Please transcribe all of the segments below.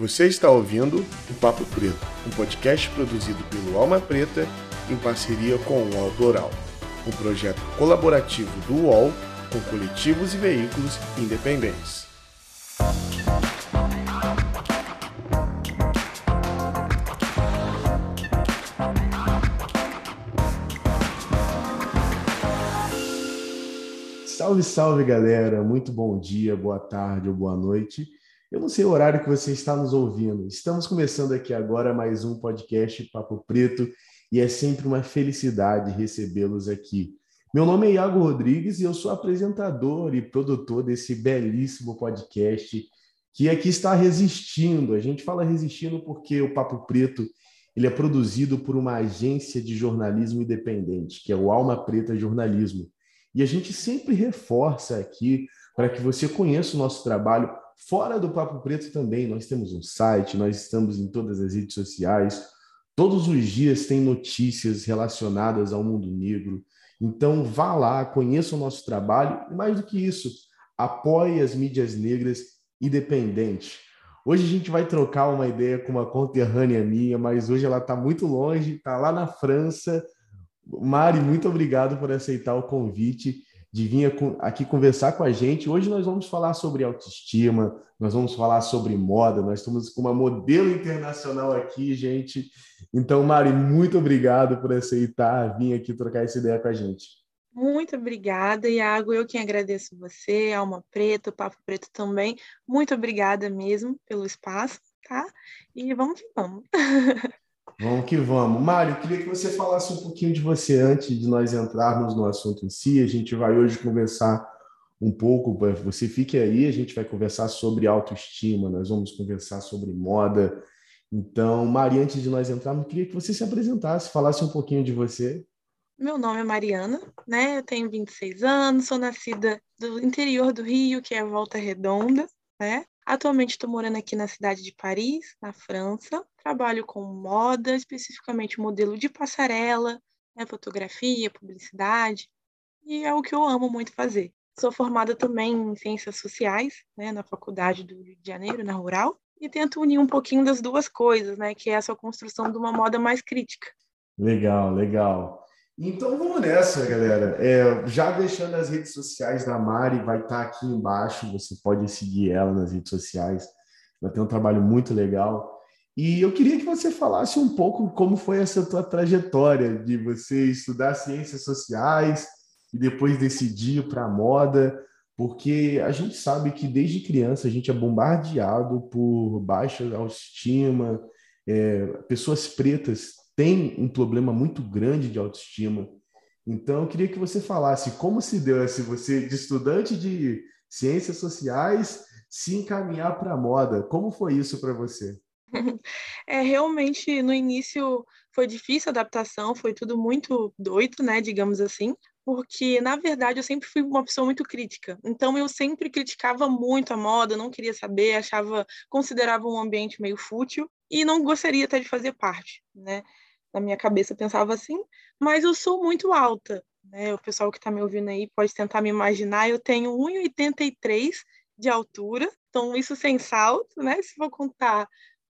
Você está ouvindo o Papo Preto, um podcast produzido pelo Alma Preta em parceria com o UOL Plural, um projeto colaborativo do UOL com coletivos e veículos independentes. Salve, salve galera! Muito bom dia, boa tarde ou boa noite. Eu não sei o horário que você está nos ouvindo. Estamos começando aqui agora mais um podcast Papo Preto e é sempre uma felicidade recebê-los aqui. Meu nome é Iago Rodrigues e eu sou apresentador e produtor desse belíssimo podcast que aqui está resistindo. A gente fala resistindo porque o Papo Preto ele é produzido por uma agência de jornalismo independente, que é o Alma Preta Jornalismo. E a gente sempre reforça aqui para que você conheça o nosso trabalho Fora do Papo Preto também, nós temos um site, nós estamos em todas as redes sociais. Todos os dias tem notícias relacionadas ao mundo negro. Então vá lá, conheça o nosso trabalho e mais do que isso, apoie as mídias negras independentes. Hoje a gente vai trocar uma ideia com uma conterrânea minha, mas hoje ela está muito longe, está lá na França. Mari, muito obrigado por aceitar o convite de vir aqui conversar com a gente. Hoje nós vamos falar sobre autoestima, nós vamos falar sobre moda, nós estamos com uma modelo internacional aqui, gente. Então, Mari, muito obrigado por aceitar vir aqui trocar essa ideia com a gente. Muito obrigada, Iago. Eu quem agradeço você, Alma Preta, Papo Preto também. Muito obrigada mesmo pelo espaço, tá? E vamos que vamos. Vamos que vamos. Mário, queria que você falasse um pouquinho de você antes de nós entrarmos no assunto em si. A gente vai hoje conversar um pouco, você fique aí, a gente vai conversar sobre autoestima, nós vamos conversar sobre moda. Então, Mari, antes de nós entrarmos, queria que você se apresentasse, falasse um pouquinho de você. Meu nome é Mariana, né? Eu tenho 26 anos, sou nascida do interior do Rio, que é Volta Redonda, né? Atualmente estou morando aqui na cidade de Paris, na França. Trabalho com moda, especificamente modelo de passarela, né, fotografia, publicidade, e é o que eu amo muito fazer. Sou formada também em ciências sociais, né, na faculdade do Rio de Janeiro, na Rural, e tento unir um pouquinho das duas coisas, né, que é essa construção de uma moda mais crítica. Legal, legal. Então vamos nessa, galera. É, já deixando as redes sociais da Mari, vai estar aqui embaixo. Você pode seguir ela nas redes sociais. Ela tem um trabalho muito legal. E eu queria que você falasse um pouco como foi essa tua trajetória de você estudar ciências sociais e depois decidir para a moda, porque a gente sabe que desde criança a gente é bombardeado por baixa autoestima, é, pessoas pretas tem um problema muito grande de autoestima. Então, eu queria que você falasse como se deu esse você de estudante de ciências sociais se encaminhar para a moda. Como foi isso para você? É realmente no início foi difícil a adaptação, foi tudo muito doido, né, digamos assim, porque na verdade eu sempre fui uma pessoa muito crítica. Então eu sempre criticava muito a moda, não queria saber, achava, considerava um ambiente meio fútil e não gostaria até de fazer parte, né? na minha cabeça pensava assim, mas eu sou muito alta, né? O pessoal que está me ouvindo aí pode tentar me imaginar, eu tenho 1,83 de altura, então isso sem salto, né? Se for contar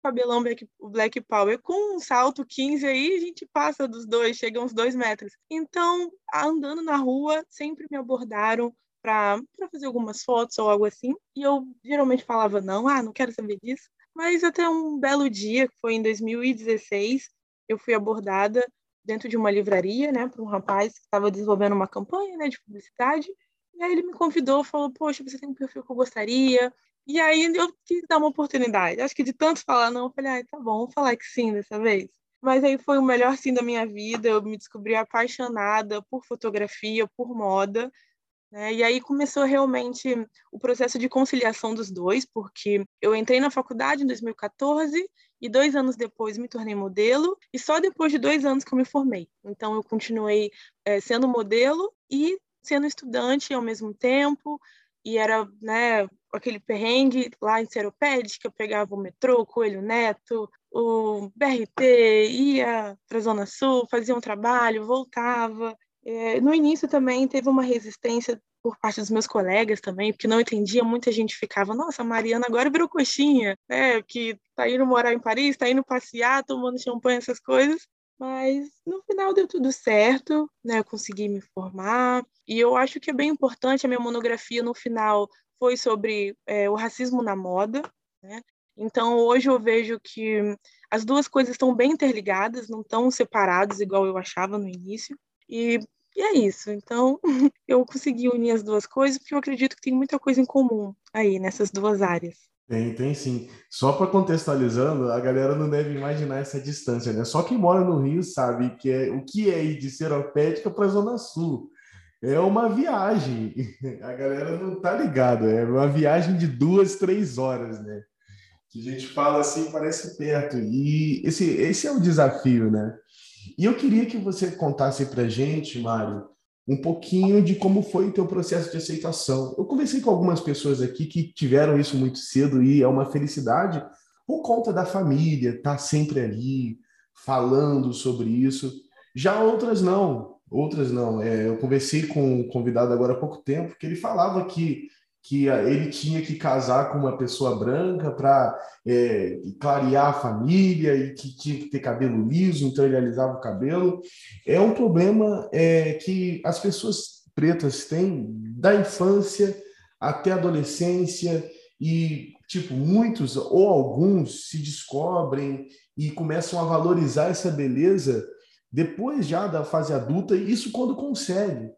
cabelão Black, Black Power com um salto 15 aí, a gente passa dos dois, chega uns dois metros. Então, andando na rua, sempre me abordaram para fazer algumas fotos ou algo assim, e eu geralmente falava não, ah, não quero saber disso. Mas até um belo dia, que foi em 2016, eu fui abordada dentro de uma livraria, né, por um rapaz que estava desenvolvendo uma campanha, né, de publicidade. E aí ele me convidou, falou: "Poxa, você tem um perfil que eu gostaria". E aí eu quis dar uma oportunidade. Acho que de tanto falar não, eu falei: "Ah, tá bom, vou falar que sim dessa vez". Mas aí foi o melhor sim da minha vida. Eu me descobri apaixonada por fotografia, por moda. Né? E aí começou realmente o processo de conciliação dos dois, porque eu entrei na faculdade em 2014 e dois anos depois me tornei modelo, e só depois de dois anos que eu me formei. Então eu continuei é, sendo modelo e sendo estudante ao mesmo tempo, e era né, aquele perrengue lá em Seropédica, eu pegava o metrô, Coelho Neto, o BRT, ia para a Zona Sul, fazia um trabalho, voltava, É, no início também teve uma resistência por parte dos meus colegas também, porque não entendia, muita gente ficava, nossa, a Mariana agora virou coxinha, né, que tá indo morar em Paris, tá indo passear, tomando champanhe, essas coisas, mas no final deu tudo certo, né, eu consegui me formar, e eu acho que é bem importante, a minha monografia no final foi sobre é, o racismo na moda, né, então hoje eu vejo que as duas coisas estão bem interligadas, não estão separadas igual eu achava no início, e e é isso. Então, eu consegui unir as duas coisas porque eu acredito que tem muita coisa em comum aí nessas duas áreas. Tem, tem sim. Só para contextualizando, a galera não deve imaginar essa distância, né? Só quem mora no Rio sabe que é o que é ir de Seropédica para a Zona Sul. É uma viagem. A galera não tá ligada. É uma viagem de duas, três horas, né? Que a gente fala assim, parece perto. E esse, esse é o desafio, né? E eu queria que você contasse para gente, Mário, um pouquinho de como foi o teu processo de aceitação. Eu conversei com algumas pessoas aqui que tiveram isso muito cedo e é uma felicidade por conta da família, tá sempre ali falando sobre isso. Já outras não, outras não. É, eu conversei com um convidado agora há pouco tempo que ele falava que que ele tinha que casar com uma pessoa branca para é, clarear a família e que tinha que ter cabelo liso, então ele alisava o cabelo. É um problema é, que as pessoas pretas têm da infância até a adolescência e tipo muitos ou alguns se descobrem e começam a valorizar essa beleza depois já da fase adulta, isso quando consegue.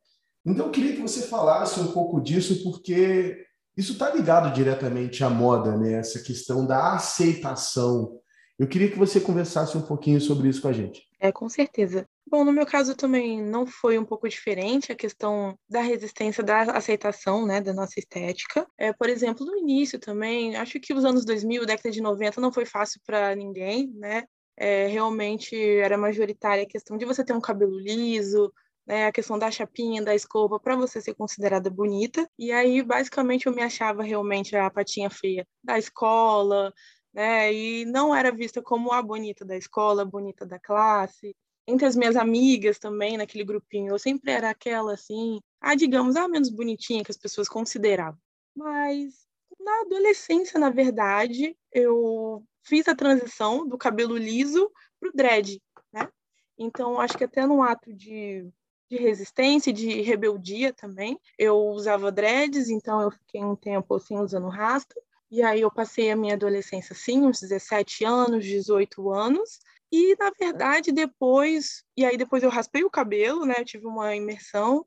Então, eu queria que você falasse um pouco disso, porque isso está ligado diretamente à moda, né? essa questão da aceitação. Eu queria que você conversasse um pouquinho sobre isso com a gente. É, com certeza. Bom, no meu caso também não foi um pouco diferente a questão da resistência, da aceitação, né, da nossa estética. É, por exemplo, no início também, acho que os anos 2000, década de 90, não foi fácil para ninguém, né? É, realmente era majoritária a questão de você ter um cabelo liso, né, a questão da chapinha, da escova, para você ser considerada bonita. E aí, basicamente, eu me achava realmente a patinha feia da escola, né, e não era vista como a bonita da escola, a bonita da classe. Entre as minhas amigas também, naquele grupinho, eu sempre era aquela assim, a digamos, a menos bonitinha que as pessoas consideravam. Mas na adolescência, na verdade, eu fiz a transição do cabelo liso para o dread, né? Então, acho que até no ato de de resistência de rebeldia também. Eu usava dreads, então eu fiquei um tempo assim usando rasta. E aí eu passei a minha adolescência assim, uns 17 anos, 18 anos. E na verdade depois, e aí depois eu raspei o cabelo, né? Eu tive uma imersão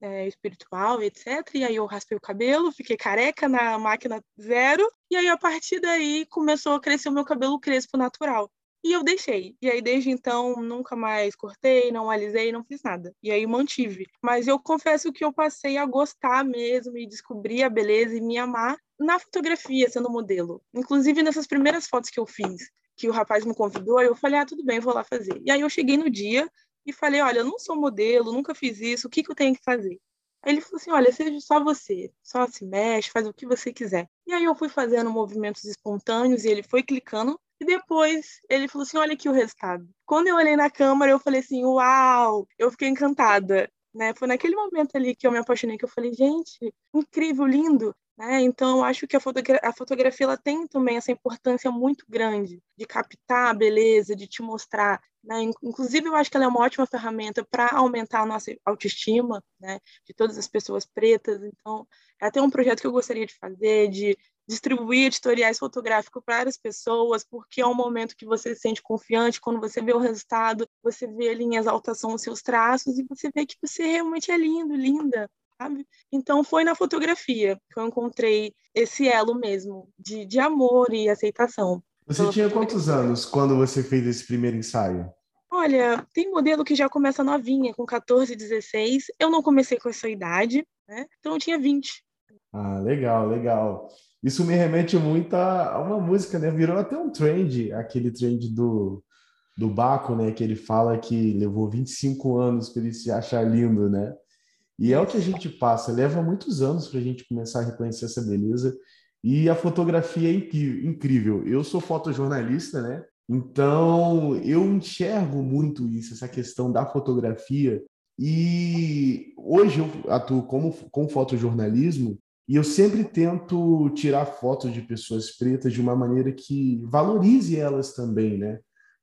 é, espiritual, etc. E aí eu raspei o cabelo, fiquei careca na máquina zero. E aí a partir daí começou a crescer o meu cabelo crespo natural. E eu deixei. E aí, desde então, nunca mais cortei, não alisei, não fiz nada. E aí, mantive. Mas eu confesso que eu passei a gostar mesmo e descobrir a beleza e me amar na fotografia, sendo modelo. Inclusive, nessas primeiras fotos que eu fiz, que o rapaz me convidou, eu falei, ah, tudo bem, vou lá fazer. E aí, eu cheguei no dia e falei, olha, eu não sou modelo, nunca fiz isso, o que, que eu tenho que fazer? Aí ele falou assim: olha, seja só você, só se mexe, faz o que você quiser. E aí eu fui fazendo movimentos espontâneos e ele foi clicando e depois ele falou assim: olha aqui o resultado. Quando eu olhei na câmera, eu falei assim: uau! Eu fiquei encantada. Né? Foi naquele momento ali que eu me apaixonei, que eu falei: gente, incrível, lindo. Né? Então, eu acho que a, fotogra a fotografia ela tem também essa importância muito grande de captar a beleza, de te mostrar. Né? Inclusive, eu acho que ela é uma ótima ferramenta para aumentar a nossa autoestima né? de todas as pessoas pretas. Então, é até um projeto que eu gostaria de fazer, de distribuir editoriais fotográficos para as pessoas, porque é um momento que você se sente confiante, quando você vê o resultado, você vê ali em exaltação os seus traços e você vê que você realmente é lindo, linda, sabe? Então foi na fotografia que eu encontrei esse elo mesmo de, de amor e aceitação. Você tinha quantos anos quando você fez esse primeiro ensaio? Olha, tem modelo que já começa novinha, com 14, 16. Eu não comecei com essa idade, né? Então eu tinha 20. Ah, legal, legal. Isso me remete muito a uma música, né? Virou até um trend, aquele trend do, do Baco, né? Que ele fala que levou 25 anos para ele se achar lindo, né? E é o que a gente passa, leva muitos anos para a gente começar a reconhecer essa beleza. E a fotografia é incrível. Eu sou fotojornalista, né? Então eu enxergo muito isso, essa questão da fotografia E hoje eu atuo como, com fotojornalismo e eu sempre tento tirar fotos de pessoas pretas de uma maneira que valorize elas também, né?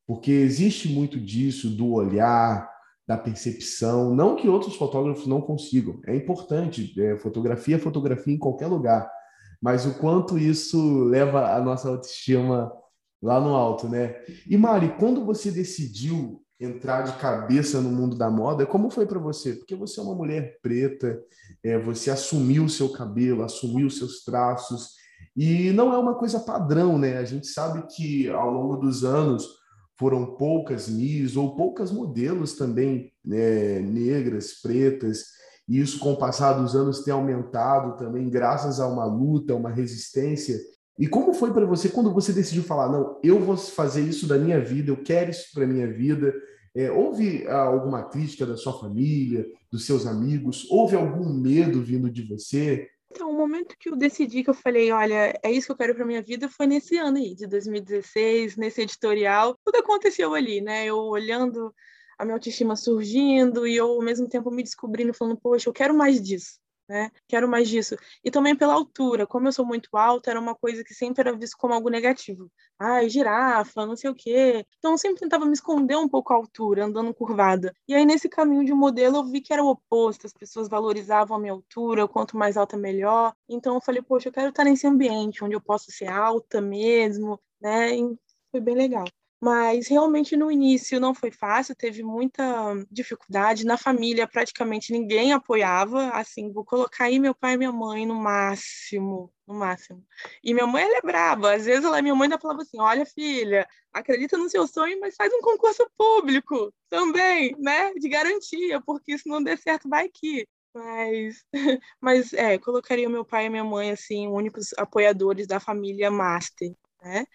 Porque existe muito disso, do olhar, da percepção. Não que outros fotógrafos não consigam, é importante. É, fotografia é fotografia em qualquer lugar, mas o quanto isso leva a nossa autoestima lá no alto, né? E Mari, quando você decidiu entrar de cabeça no mundo da moda, como foi para você? Porque você é uma mulher preta, é, você assumiu o seu cabelo, assumiu os seus traços, e não é uma coisa padrão, né? A gente sabe que ao longo dos anos foram poucas Miss ou poucas modelos também né, negras, pretas, e isso com o passar dos anos tem aumentado também, graças a uma luta, uma resistência. E como foi para você quando você decidiu falar, não, eu vou fazer isso da minha vida, eu quero isso para minha vida? É, houve ah, alguma crítica da sua família, dos seus amigos? Houve algum medo vindo de você? Então, o momento que eu decidi que eu falei, olha, é isso que eu quero para minha vida foi nesse ano aí, de 2016, nesse editorial. Tudo aconteceu ali, né? Eu olhando a minha autoestima surgindo e eu ao mesmo tempo me descobrindo, falando, poxa, eu quero mais disso né? Quero mais disso. E também pela altura, como eu sou muito alta, era uma coisa que sempre era visto como algo negativo. Ai, girafa, não sei o quê. Então eu sempre tentava me esconder um pouco a altura, andando curvada. E aí nesse caminho de modelo eu vi que era o oposto, as pessoas valorizavam a minha altura, quanto mais alta melhor. Então eu falei, poxa, eu quero estar nesse ambiente onde eu posso ser alta mesmo, né? E foi bem legal. Mas realmente no início não foi fácil, teve muita dificuldade. Na família, praticamente ninguém apoiava. Assim, vou colocar aí meu pai e minha mãe no máximo, no máximo. E minha mãe, ela é brava. Às vezes, ela, minha mãe ainda falava assim: Olha, filha, acredita no seu sonho, mas faz um concurso público também, né? De garantia, porque se não der certo, vai que. Mas, mas é, colocaria meu pai e minha mãe, assim, únicos apoiadores da família Master, né?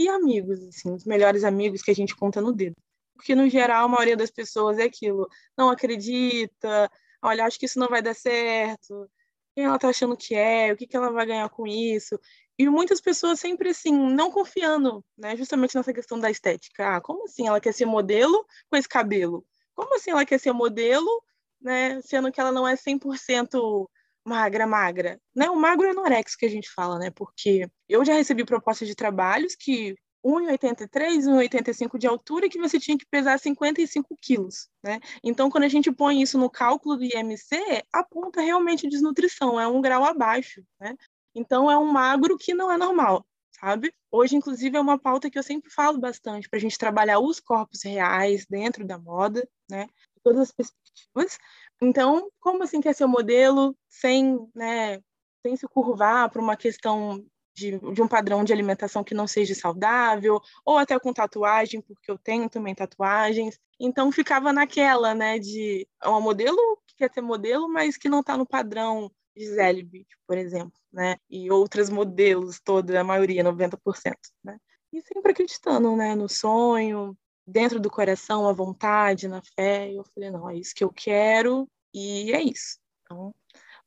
E amigos, assim, os melhores amigos que a gente conta no dedo. Porque, no geral, a maioria das pessoas é aquilo, não acredita, olha, acho que isso não vai dar certo, quem ela tá achando que é, o que, que ela vai ganhar com isso. E muitas pessoas sempre, assim, não confiando, né, justamente nessa questão da estética. Ah, como assim ela quer ser modelo com esse cabelo? Como assim ela quer ser modelo, né, sendo que ela não é 100% magra, magra. Né? O magro é anorexo que a gente fala, né? Porque eu já recebi propostas de trabalhos que 1,83, 1,85 de altura que você tinha que pesar 55 quilos, né? Então, quando a gente põe isso no cálculo do IMC, aponta realmente desnutrição, é um grau abaixo, né? Então, é um magro que não é normal, sabe? Hoje, inclusive, é uma pauta que eu sempre falo bastante para a gente trabalhar os corpos reais dentro da moda, né? Todas as perspectivas, então, como assim quer ser modelo sem, né, sem se curvar para uma questão de, de, um padrão de alimentação que não seja saudável, ou até com tatuagem, porque eu tenho também tatuagens. Então ficava naquela, né, de é uma modelo que quer ser modelo, mas que não está no padrão Gisele Bündchen, por exemplo, né, e outras modelos, toda a maioria, 90%, né. E sempre acreditando, né, no sonho, dentro do coração, a vontade, na fé. Eu falei, não, é isso que eu quero e é isso. Então,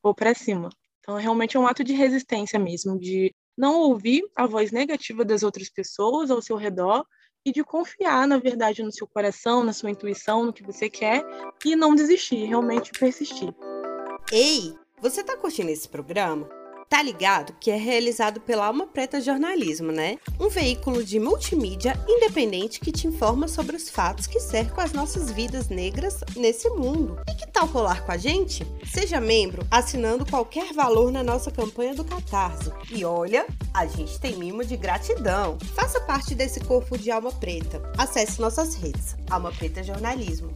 vou para cima. Então, realmente é um ato de resistência mesmo, de não ouvir a voz negativa das outras pessoas ao seu redor e de confiar, na verdade, no seu coração, na sua intuição, no que você quer e não desistir, realmente persistir. Ei, você tá curtindo esse programa? Tá ligado que é realizado pela Alma Preta Jornalismo, né? Um veículo de multimídia independente que te informa sobre os fatos que cercam as nossas vidas negras nesse mundo. E que tal colar com a gente? Seja membro assinando qualquer valor na nossa campanha do Catarse. E olha, a gente tem mimo de gratidão. Faça parte desse corpo de Alma Preta. Acesse nossas redes. Alma Preta Jornalismo.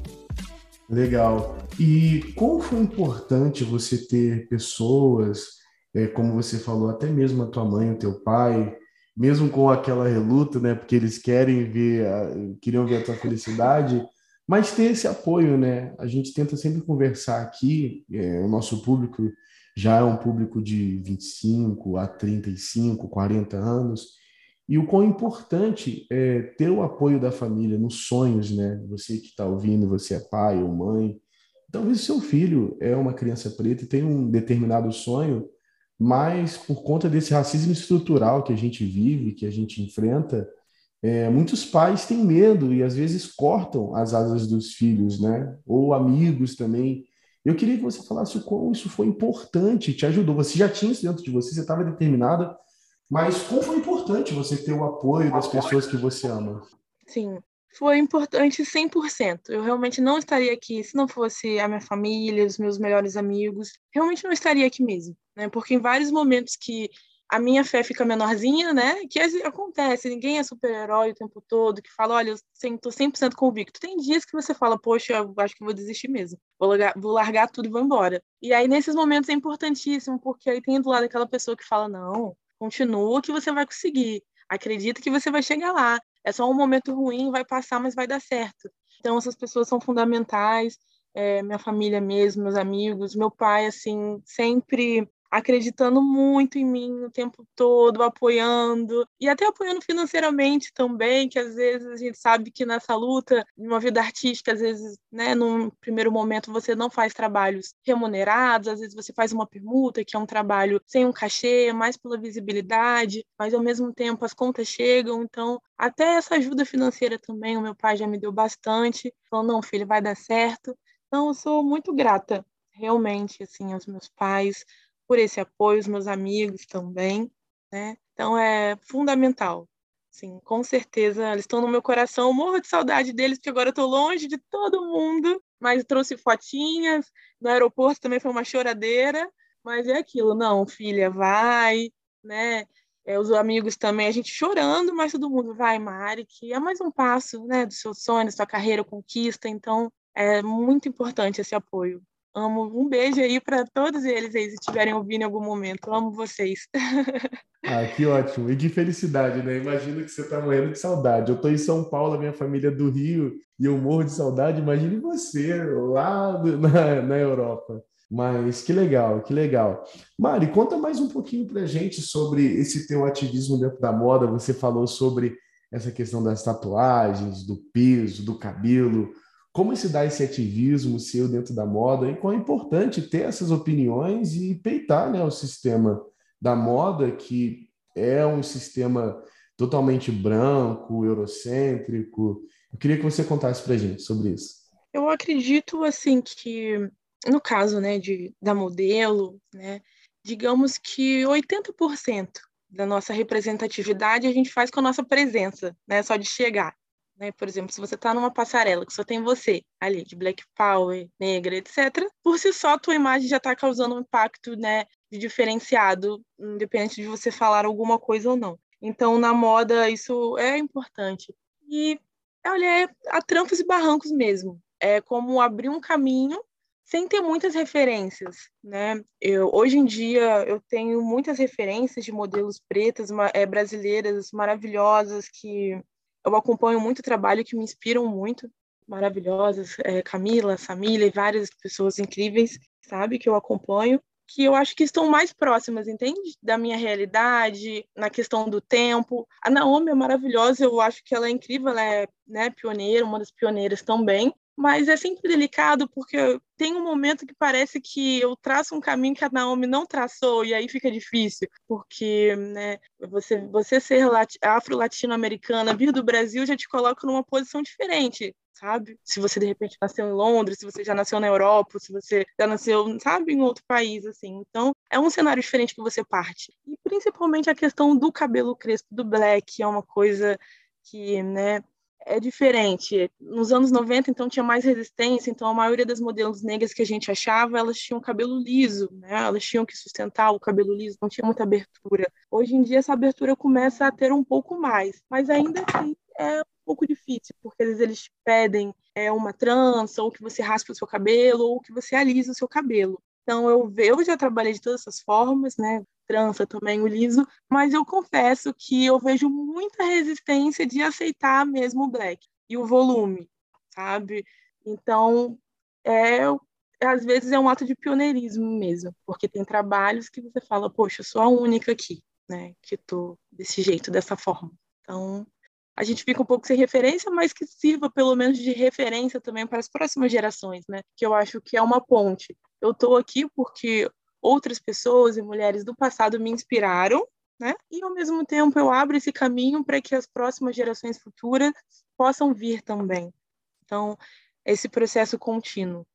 Legal. E como foi importante você ter pessoas é, como você falou, até mesmo a tua mãe, o teu pai, mesmo com aquela reluta, né, porque eles querem ver, a, queriam ver a tua felicidade, mas ter esse apoio, né? A gente tenta sempre conversar aqui, é, o nosso público já é um público de 25 a 35, 40 anos, e o quão importante é ter o apoio da família nos sonhos, né? Você que está ouvindo, você é pai ou mãe, talvez o seu filho é uma criança preta e tem um determinado sonho, mas por conta desse racismo estrutural que a gente vive, que a gente enfrenta, É, muitos pais têm medo e às vezes cortam as asas dos filhos, né? Ou amigos também. Eu queria que você falasse o quão isso foi importante, te ajudou. Você já tinha isso dentro de você, você estava determinada, mas como foi importante você ter o apoio das pessoas que você ama? Sim, foi importante 100%. Eu realmente não estaria aqui se não fosse a minha família, os meus melhores amigos. Realmente não estaria aqui mesmo, né? Porque em vários momentos que a minha fé fica menorzinha, né? Que acontece, ninguém é super-herói o tempo todo, que fala, olha, eu estou 100% convicto. Tem dias que você fala, poxa, eu acho que vou desistir mesmo. Vou largar, vou largar tudo e vou embora. E aí, nesses momentos, é importantíssimo, porque aí tem do lado aquela pessoa que fala, não, continua que você vai conseguir. Acredita que você vai chegar lá. É só um momento ruim, vai passar, mas vai dar certo. Então, essas pessoas são fundamentais. É, minha família mesmo, meus amigos, meu pai, assim, sempre acreditando muito em mim o tempo todo, apoiando e até apoiando financeiramente também, que às vezes a gente sabe que nessa luta, uma vida artística, às vezes, né, num primeiro momento você não faz trabalhos remunerados, às vezes você faz uma permuta, que é um trabalho sem um cachê, mais pela visibilidade, mas ao mesmo tempo as contas chegam, então até essa ajuda financeira também o meu pai já me deu bastante, falou, não, filho, vai dar certo. Então eu sou muito grata realmente assim aos meus pais, por esse apoio, os meus amigos também, né? Então é fundamental. Sim, com certeza, eles estão no meu coração. Eu morro de saudade deles, porque agora eu estou longe de todo mundo. Mas trouxe fotinhas. No aeroporto também foi uma choradeira. Mas é aquilo, não, filha, vai, né? É, os amigos também, a gente chorando, mas todo mundo vai, Mari, que é mais um passo, né, do seu sonho, da sua carreira, conquista. Então, é muito importante esse apoio. Amo. Um beijo aí para todos eles aí, se estiverem ouvindo em algum momento. amo vocês. Ah, que ótimo. E que felicidade, né? Imagino que você está morrendo de saudade. Eu estou em São Paulo, a minha família é do Rio, e eu morro de saudade. Imagine você lá na, na Europa. Mas que legal, que legal. Mari, conta mais um pouquinho para gente sobre esse teu ativismo dentro da moda. Você falou sobre essa questão das tatuagens, do peso, do cabelo. Como se dá esse ativismo seu dentro da moda e quão é importante ter essas opiniões e peitar né, o sistema da moda, que é um sistema totalmente branco, eurocêntrico. Eu queria que você contasse para gente sobre isso. Eu acredito assim que no caso, né, de da modelo, né, digamos que 80% da nossa representatividade a gente faz com a nossa presença, né, só de chegar. Né? Por exemplo, se você está numa passarela que só tem você ali, de black power, negra, etc., por si só, a tua imagem já está causando um impacto né, diferenciado, independente de você falar alguma coisa ou não. Então, na moda, isso é importante. E, olha, é a trancos e barrancos mesmo. É como abrir um caminho sem ter muitas referências, né? Eu, hoje em dia eu tenho muitas referências de modelos pretas é, brasileiras maravilhosas que eu acompanho muito trabalho que me inspiram muito, maravilhosas, é, Camila, Samila e várias pessoas incríveis, sabe, que eu acompanho, que eu acho que estão mais próximas, entende? Da minha realidade, na questão do tempo. A Naomi é maravilhosa, eu acho que ela é incrível, ela é né, pioneira, uma das pioneiras também, mas é sempre delicado porque tem um momento que parece que eu traço um caminho que a Naomi não traçou e aí fica difícil, porque né, você, você ser afro-latino-americana, vir do Brasil já te coloca numa posição diferente, sabe? Se você de repente nasceu em Londres, se você já nasceu na Europa, se você já nasceu, sabe, em outro país, assim. Então, é um cenário diferente que você parte. E principalmente a questão do cabelo crespo, do black, é uma coisa que, né, é diferente. Nos anos 90, então, tinha mais resistência, então a maioria das modelos negras que a gente achava, elas tinham cabelo liso, né? Elas tinham que sustentar o cabelo liso, não tinha muita abertura. Hoje em dia, essa abertura começa a ter um pouco mais, mas ainda assim é um pouco difícil, porque às vezes eles pedem é, uma trança, ou que você raspe o seu cabelo, ou que você alise o seu cabelo. Então, eu, eu já trabalhei de todas essas formas, né? Trança também, o liso, mas eu confesso que eu vejo muita resistência de aceitar mesmo o black e o volume, sabe? Então, é, às vezes é um ato de pioneirismo mesmo, porque tem trabalhos que você fala, poxa, eu sou a única aqui, né, que tô desse jeito, dessa forma. Então, a gente fica um pouco sem referência, mas que sirva pelo menos de referência também para as próximas gerações, né? Que eu acho que é uma ponte eu estou aqui porque outras pessoas e mulheres do passado me inspiraram, né? E ao mesmo tempo eu abro esse caminho para que as próximas gerações futuras possam vir também. Então, esse processo contínuo.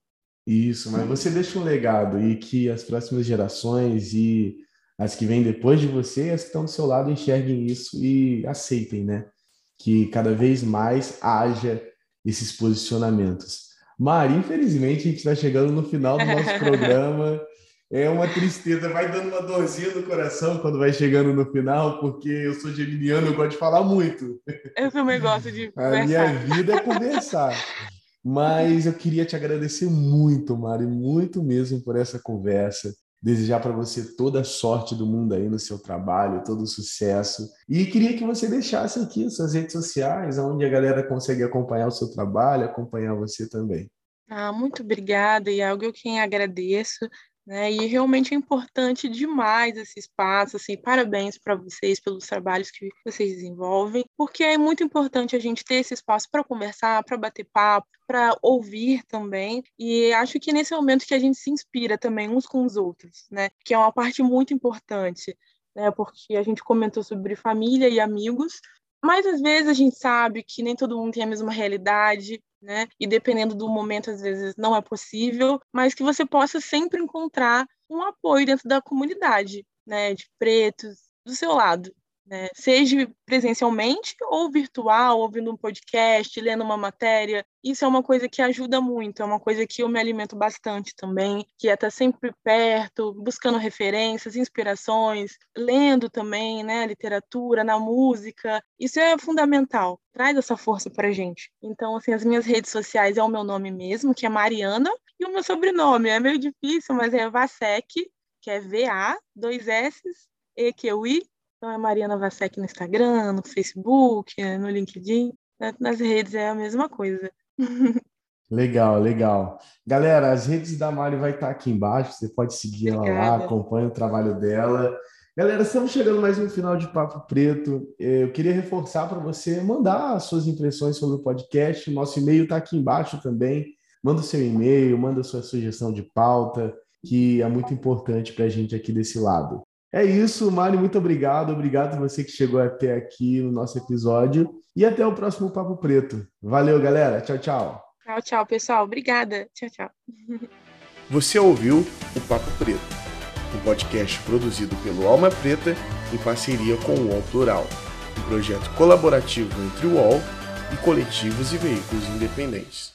Isso, mas você deixa um legado e que as próximas gerações e as que vêm depois de você, as que estão do seu lado, enxerguem isso e aceitem, né? Que cada vez mais haja esses posicionamentos. Mari, infelizmente a gente está chegando no final do nosso programa. É uma tristeza, vai dando uma dorzinha no coração quando vai chegando no final, porque eu sou geminiano, eu gosto de falar muito. Eu também gosto de conversar. A minha vida é conversar. Mas eu queria te agradecer muito, Mari, muito mesmo por essa conversa. Desejar para você toda a sorte do mundo aí no seu trabalho, todo o sucesso. E queria que você deixasse aqui suas redes sociais, onde a galera consegue acompanhar o seu trabalho, acompanhar você também. Ah, muito obrigada, algo eu quem agradeço. Né? E realmente é importante demais esse espaço, assim, parabéns para vocês pelos trabalhos que vocês desenvolvem, porque é muito importante a gente ter esse espaço para conversar, para bater papo, para ouvir também, e acho que nesse momento que a gente se inspira também uns com os outros, né? Que é uma parte muito importante, né? Porque a gente comentou sobre família e amigos, mas às vezes a gente sabe que nem todo mundo tem a mesma realidade, né? E dependendo do momento, às vezes não é possível, mas que você possa sempre encontrar um apoio dentro da comunidade, né? De pretos, do seu lado, né? seja presencialmente ou virtual, ouvindo um podcast, lendo uma matéria. Isso é uma coisa que ajuda muito, é uma coisa que eu me alimento bastante também, que é estar sempre perto, buscando referências, inspirações, lendo também, né, literatura, na música. Isso é fundamental, traz essa força para gente. Então, assim, as minhas redes sociais é o meu nome mesmo, que é Mariana, e o meu sobrenome é meio difícil, mas é Vasek, que é V-A, dois S, E-Q-I, então é Mariana Vasek no Instagram, no Facebook, no LinkedIn. Nas redes é a mesma coisa. Legal, legal. Galera, as redes da Mari vai estar aqui embaixo, você pode seguir ela lá, acompanha o trabalho dela. Galera, estamos chegando mais um final de Papo Preto. Eu queria reforçar para você mandar as suas impressões sobre o podcast. Nosso e-mail está aqui embaixo também. Manda o seu e-mail, manda a sua sugestão de pauta, que é muito importante para a gente aqui desse lado. É isso, Mari, muito obrigado. Obrigado você que chegou até aqui no nosso episódio. E até o próximo Papo Preto. Valeu, galera. Tchau, tchau. Tchau, tchau, pessoal. Obrigada. Tchau, tchau. Você ouviu o Papo Preto, um podcast produzido pelo Alma Preta em parceria com o UOL Plural, um projeto colaborativo entre o UOL e coletivos e veículos independentes.